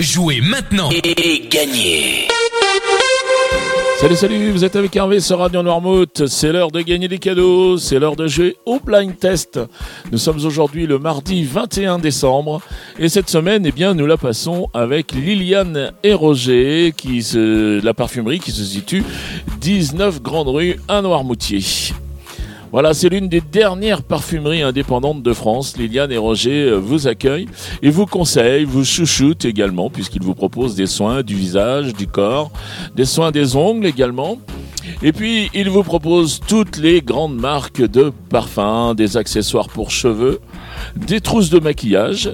Jouez maintenant et gagnez Salut, salut, vous êtes avec Hervé sur Radio Noirmouth. C'est l'heure de gagner des cadeaux, c'est l'heure de jouer au blind test. Nous sommes aujourd'hui le mardi 21 décembre et cette semaine, eh bien, nous la passons avec Liliane et Roger, qui se, la parfumerie qui se situe 19 Grande Rue à Noirmoutier. Voilà, c'est l'une des dernières parfumeries indépendantes de France. Liliane et Roger euh, vous accueillent et vous conseillent, vous chouchoutent également, puisqu'ils vous proposent des soins du visage, du corps, des soins des ongles également. Et puis, ils vous proposent toutes les grandes marques de parfums, des accessoires pour cheveux, des trousses de maquillage,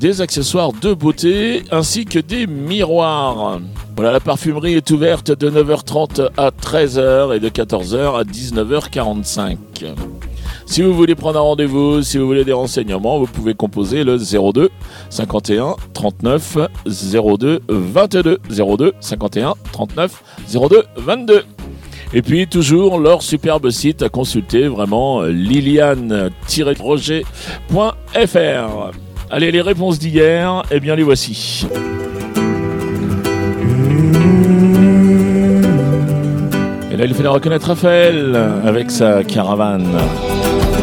des accessoires de beauté, ainsi que des miroirs. Voilà, la parfumerie est ouverte de 9h30 à 13h et de 14h à 19h45. Si vous voulez prendre un rendez-vous, si vous voulez des renseignements, vous pouvez composer le 02 51 39 02 22 02 51 39 02 22. Et puis toujours leur superbe site à consulter, vraiment liliane-roger.fr. Allez, les réponses d'hier, eh bien les voici. Et là, il fallait reconnaître Raphaël avec sa caravane.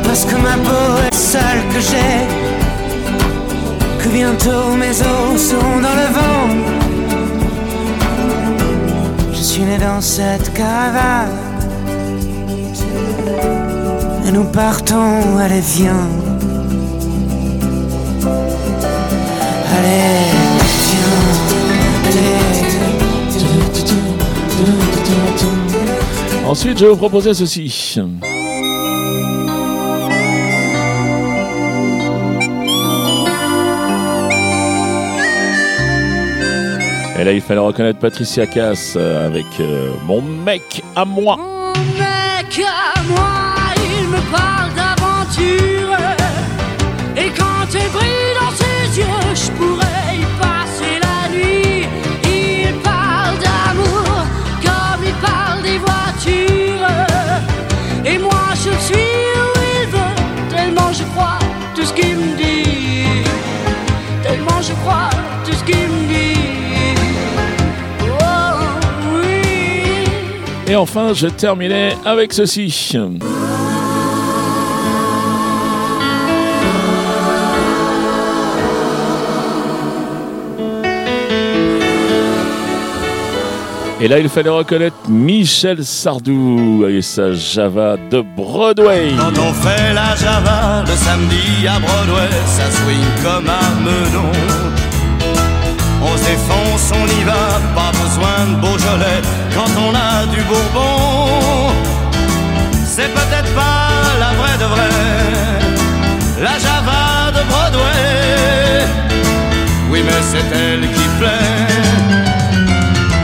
Parce que ma peau est celle que j'ai Que bientôt mes os seront dans le vent Dans cette caravane Et nous partons, allez viens. Allez, viens, Ensuite, je vais vous proposer ceci. Et là, il fallait reconnaître Patricia Cass euh, avec euh, Mon mec à moi. Mon mec à moi, il me parle d'aventure. Et enfin, je terminais avec ceci. Et là, il fallait reconnaître Michel Sardou et sa Java de Broadway. Quand on fait la Java le samedi à Broadway, ça swing comme un menon. On se défonce, on y va, pas besoin de Beaujolais quand on a C'est peut-être pas la vraie de vraie, la Java de Broadway. Oui, mais c'est elle qui plaît.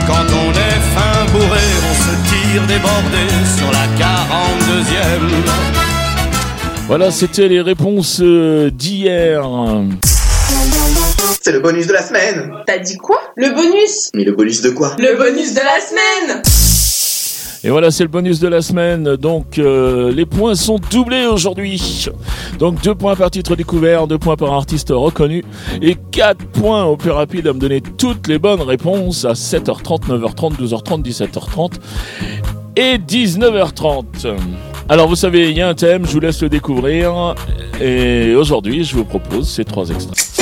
Quand on est fin bourré, on se tire débordé sur la 42e. Voilà, c'était les réponses euh, d'hier. C'est le bonus de la semaine T'as dit quoi? Le bonus Mais le bonus de quoi? Le bonus de la semaine Et voilà, c'est le bonus de la semaine. Donc, euh, les points sont doublés aujourd'hui. Donc, deux points par titre découvert, deux points par artiste reconnu et quatre points au plus rapide à me donner toutes les bonnes réponses à 7h30, 9h30, 12h30, 17h30 et 19h30. Alors, vous savez, il y a un thème, je vous laisse le découvrir. Et aujourd'hui, je vous propose ces trois extraits.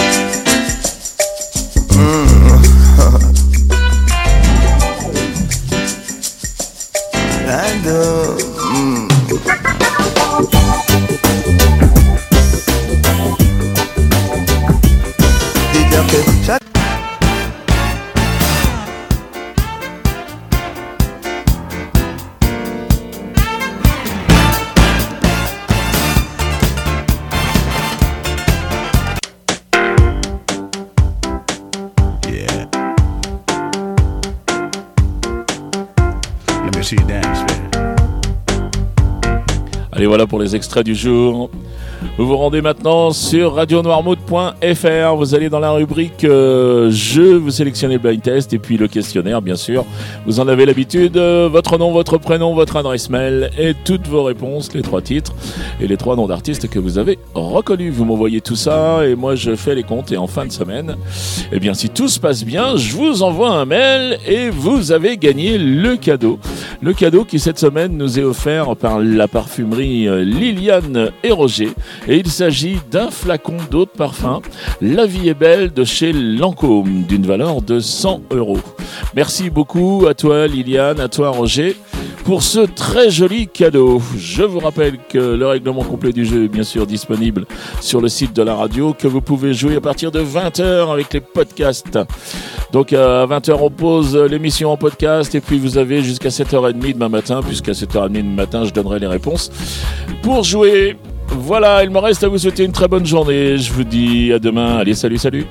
Allez, voilà pour les extraits du jour. Vous vous rendez maintenant sur radionoirmouth.fr. Vous allez dans la rubrique euh, jeux, vous sélectionnez le blind test et puis le questionnaire, bien sûr. Vous en avez l'habitude. euh, votre nom, votre prénom, votre adresse mail et toutes vos réponses, les trois titres et les trois noms d'artistes que vous avez reconnus. Vous m'envoyez tout ça et moi je fais les comptes et en fin de semaine, eh bien si tout se passe bien, je vous envoie un mail et vous avez gagné le cadeau. Le cadeau qui cette semaine nous est offert par la parfumerie euh, Liliane et Roger. Et il s'agit d'un flacon d'eau de parfum. La vie est belle de chez Lancôme, d'une valeur de 100 euros. Merci beaucoup à toi Liliane, à toi Roger pour ce très joli cadeau. Je vous rappelle que le règlement complet du jeu est bien sûr disponible sur le site de la radio, que vous pouvez jouer à partir de 20h avec les podcasts. Donc à 20h on pose l'émission en podcast et puis vous avez jusqu'à 7h30 demain matin, puisqu'à 7h30 demain matin je donnerai les réponses pour jouer. Voilà, il me reste à vous souhaiter une très bonne journée. Je vous dis à demain. Allez, salut, salut.